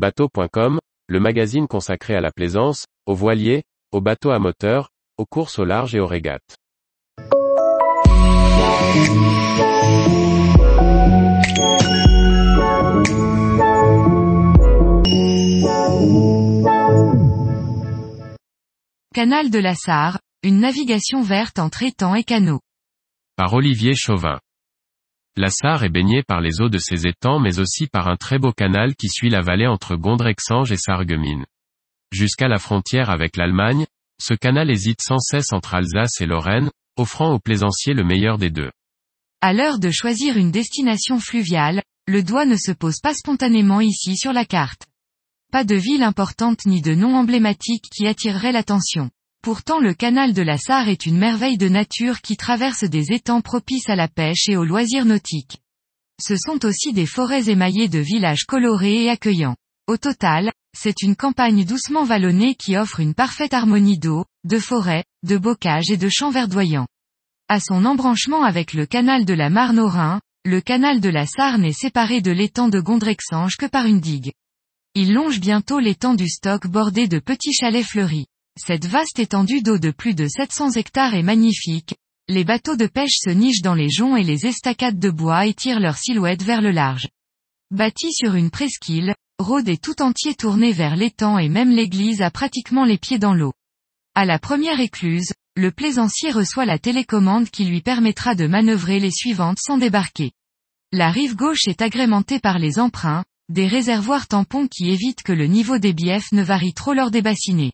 Bateau.com, le magazine consacré à la plaisance, aux voiliers, aux bateaux à moteur, aux courses au large et aux régates. Canal de la Sarre, une navigation verte entre étangs et canaux. Par Olivier Chauvin. La Sarre est baignée par les eaux de ses étangs mais aussi par un très beau canal qui suit la vallée entre Gondrexange et Sarreguemines. Jusqu'à la frontière avec l'Allemagne, ce canal hésite sans cesse entre Alsace et Lorraine, offrant aux plaisanciers le meilleur des deux. À l'heure de choisir une destination fluviale, le doigt ne se pose pas spontanément ici sur la carte. Pas de ville importante ni de nom emblématique qui attirerait l'attention. Pourtant le canal de la Sarre est une merveille de nature qui traverse des étangs propices à la pêche et aux loisirs nautiques. Ce sont aussi des forêts émaillées de villages colorés et accueillants. Au total, c'est une campagne doucement vallonnée qui offre une parfaite harmonie d'eau, de forêts, de bocage et de champs verdoyants. À son embranchement avec le canal de la Marne au Rhin, le canal de la Sarre n'est séparé de l'étang de Gondrexange que par une digue. Il longe bientôt l'étang du Stock bordé de petits chalets fleuris. Cette vaste étendue d'eau de plus de 700 hectares est magnifique, les bateaux de pêche se nichent dans les joncs et les estacades de bois étirent leur silhouette vers le large. Bâti sur une presqu'île, Rhodes est tout entier tourné vers l'étang et même l'église a pratiquement les pieds dans l'eau. À la première écluse, le plaisancier reçoit la télécommande qui lui permettra de manœuvrer les suivantes sans débarquer. La rive gauche est agrémentée par les emprunts, des réservoirs tampons qui évitent que le niveau des biefs ne varie trop lors des bassinés.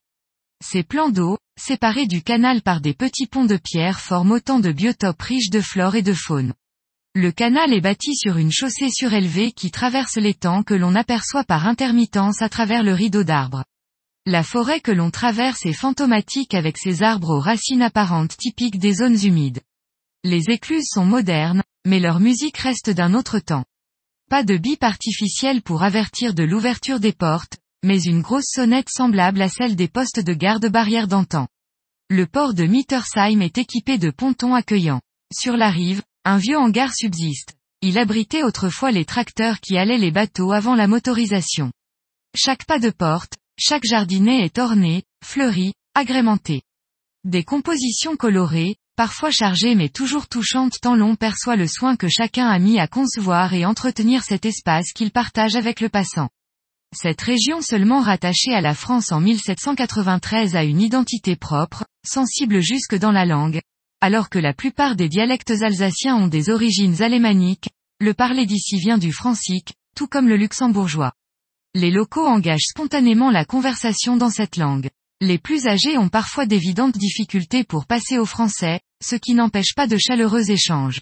Ces plans d'eau, séparés du canal par des petits ponts de pierre forment autant de biotopes riches de flore et de faune. Le canal est bâti sur une chaussée surélevée qui traverse l'étang que l'on aperçoit par intermittence à travers le rideau d'arbres. La forêt que l'on traverse est fantomatique avec ses arbres aux racines apparentes typiques des zones humides. Les écluses sont modernes, mais leur musique reste d'un autre temps. Pas de bip artificiel pour avertir de l'ouverture des portes, mais une grosse sonnette semblable à celle des postes de garde-barrière d'antan. Le port de Mittersheim est équipé de pontons accueillants. Sur la rive, un vieux hangar subsiste. Il abritait autrefois les tracteurs qui allaient les bateaux avant la motorisation. Chaque pas de porte, chaque jardinet est orné, fleuri, agrémenté. Des compositions colorées, parfois chargées mais toujours touchantes tant l'on perçoit le soin que chacun a mis à concevoir et entretenir cet espace qu'il partage avec le passant. Cette région seulement rattachée à la France en 1793 a une identité propre, sensible jusque dans la langue, alors que la plupart des dialectes alsaciens ont des origines alémaniques, le parler d'ici vient du francique, tout comme le luxembourgeois. Les locaux engagent spontanément la conversation dans cette langue. Les plus âgés ont parfois d'évidentes difficultés pour passer au français, ce qui n'empêche pas de chaleureux échanges.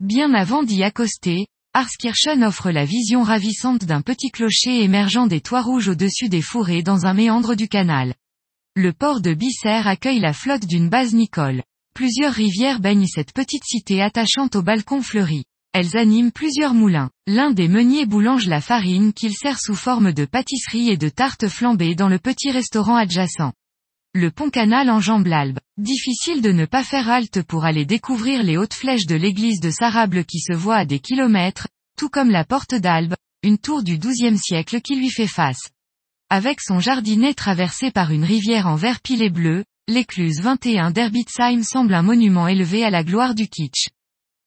Bien avant d'y accoster, Arskirchen offre la vision ravissante d'un petit clocher émergeant des toits rouges au-dessus des fourrés dans un méandre du canal. Le port de Bisser accueille la flotte d'une base Nicole. Plusieurs rivières baignent cette petite cité attachante au balcon fleuri. Elles animent plusieurs moulins. L'un des meuniers boulange la farine qu'il sert sous forme de pâtisserie et de tartes flambées dans le petit restaurant adjacent. Le pont-canal enjambe l'Albe. Difficile de ne pas faire halte pour aller découvrir les hautes flèches de l'église de Sarable qui se voit à des kilomètres, tout comme la porte d'Albe, une tour du XIIe siècle qui lui fait face. Avec son jardinet traversé par une rivière en vert pilé bleu, l'écluse 21 d'Herbitsheim semble un monument élevé à la gloire du kitsch.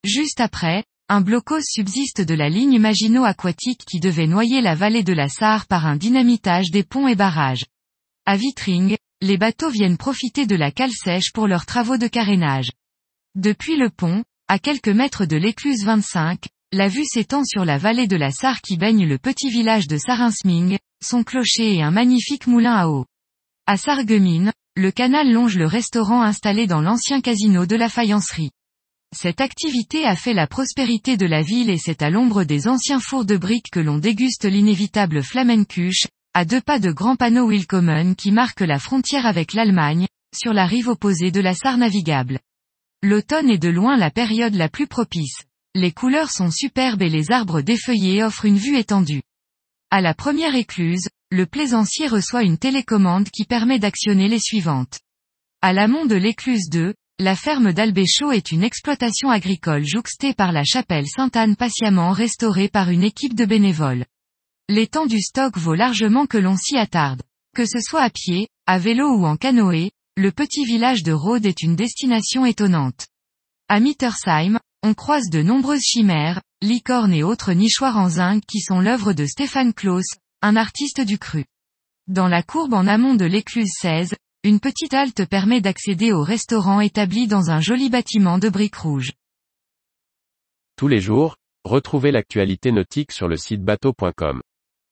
Juste après, un blocos subsiste de la ligne Maginot-Aquatique qui devait noyer la vallée de la Sarre par un dynamitage des ponts et barrages. À Vitring, les bateaux viennent profiter de la cale sèche pour leurs travaux de carénage. Depuis le pont, à quelques mètres de l'écluse 25, la vue s'étend sur la vallée de la Sarre qui baigne le petit village de Sarinsming, son clocher et un magnifique moulin à eau. À Sarreguemines, le canal longe le restaurant installé dans l'ancien casino de la faïencerie. Cette activité a fait la prospérité de la ville et c'est à l'ombre des anciens fours de briques que l'on déguste l'inévitable flamencuche, à deux pas de grands panneaux Willkommen qui marquent la frontière avec l'Allemagne, sur la rive opposée de la Sarre navigable. L'automne est de loin la période la plus propice. Les couleurs sont superbes et les arbres défeuillés offrent une vue étendue. À la première écluse, le plaisancier reçoit une télécommande qui permet d'actionner les suivantes. À l'amont de l'écluse 2, la ferme d'Albéchaud est une exploitation agricole jouxtée par la chapelle Sainte-Anne patiemment restaurée par une équipe de bénévoles. L'étang du stock vaut largement que l'on s'y attarde. Que ce soit à pied, à vélo ou en canoë, le petit village de Rhodes est une destination étonnante. À Mittersheim, on croise de nombreuses chimères, licornes et autres nichoirs en zinc qui sont l'œuvre de Stéphane Klaus, un artiste du cru. Dans la courbe en amont de l'écluse 16, une petite halte permet d'accéder au restaurant établi dans un joli bâtiment de briques rouges. Tous les jours, retrouvez l'actualité nautique sur le site bateau.com.